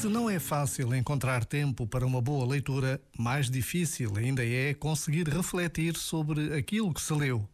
Se não é fácil encontrar tempo para uma boa leitura, mais difícil ainda é conseguir refletir sobre aquilo que se leu.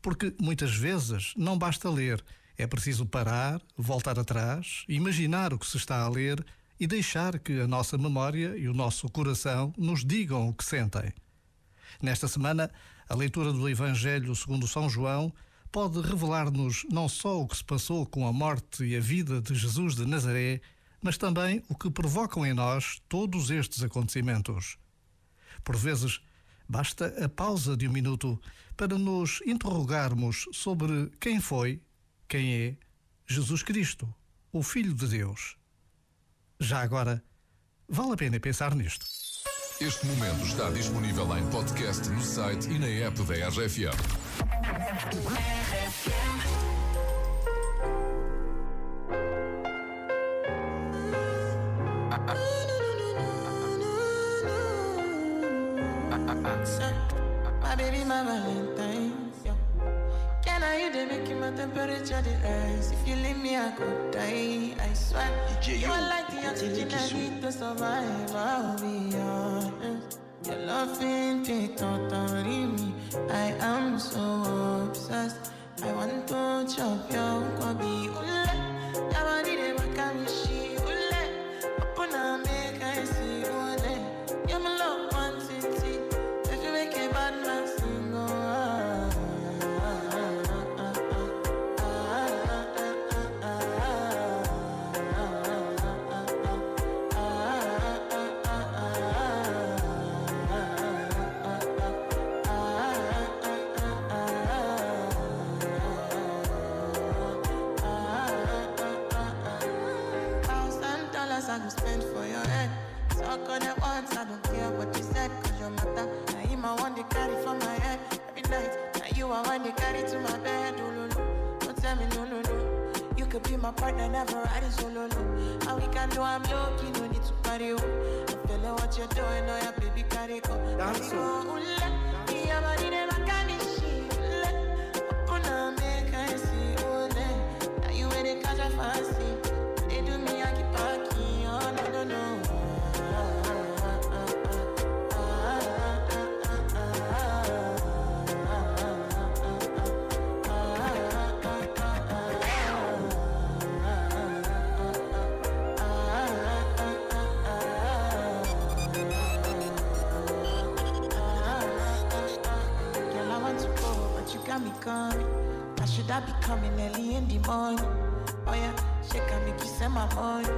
Porque muitas vezes não basta ler, é preciso parar, voltar atrás, imaginar o que se está a ler e deixar que a nossa memória e o nosso coração nos digam o que sentem. Nesta semana, a leitura do Evangelho segundo São João pode revelar-nos não só o que se passou com a morte e a vida de Jesus de Nazaré, mas também o que provocam em nós todos estes acontecimentos. Por vezes, basta a pausa de um minuto para nos interrogarmos sobre quem foi, quem é Jesus Cristo, o Filho de Deus. Já agora, vale a pena pensar nisto. Este momento está disponível em podcast no site e na app da RFM. My baby, my Valentine. Yeah. Can I you they make my temperature the rise? If you leave me, I could die. I swear. DJ, you are like the oxygen I need to survive. I'll be honest. Your love ain't it totally me. I am so obsessed. I want to chop your nkwobi. I want to carry for my head every night. Now you I want to carry to my bed. Oh, no, no. Don't tell me no, no, no. You could be my partner, never ride it solo, no. And we can do I'm low, key, no need to party, oh. I'm feeling what you're doing, oh yeah, baby, carry go. Oh. Carry go, ooh, la. Coming. I should I be coming early in the morning? Oh yeah, shake and make you send my money.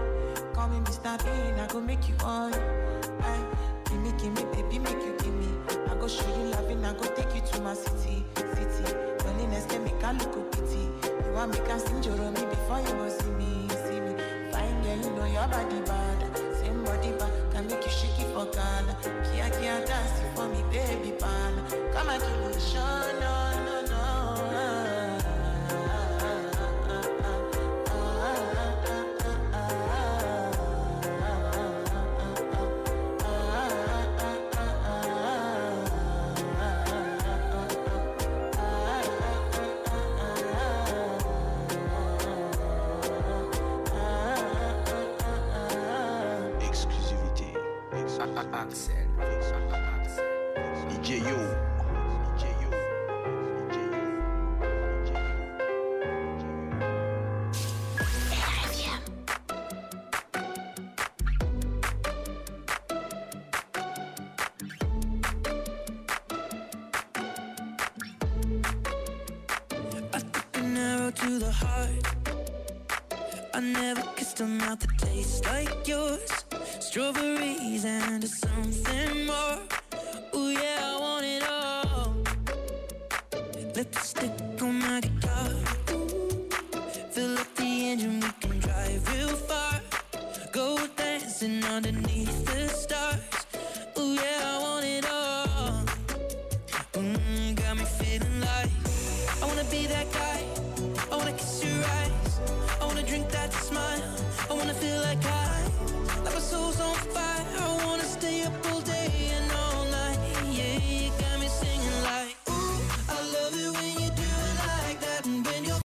Call me Mr. Bean, I go make you on. Aye, give me, give me, baby, make you give me. I go show you loving, I go take you to my city, city. Loneliness can make a look of pity. You want me can sing your me before you go see me, see me. Fine girl, you know your body bad. Same body bad, can make you shake it for Ghana. Kia kia dance for me, baby pan. Come and give me a no, no. Axel. DJ Yo. DJ to the heart. I never kissed a mouth that tastes like yours. Strawberries and something more. Ooh yeah, I want it all. Lipstick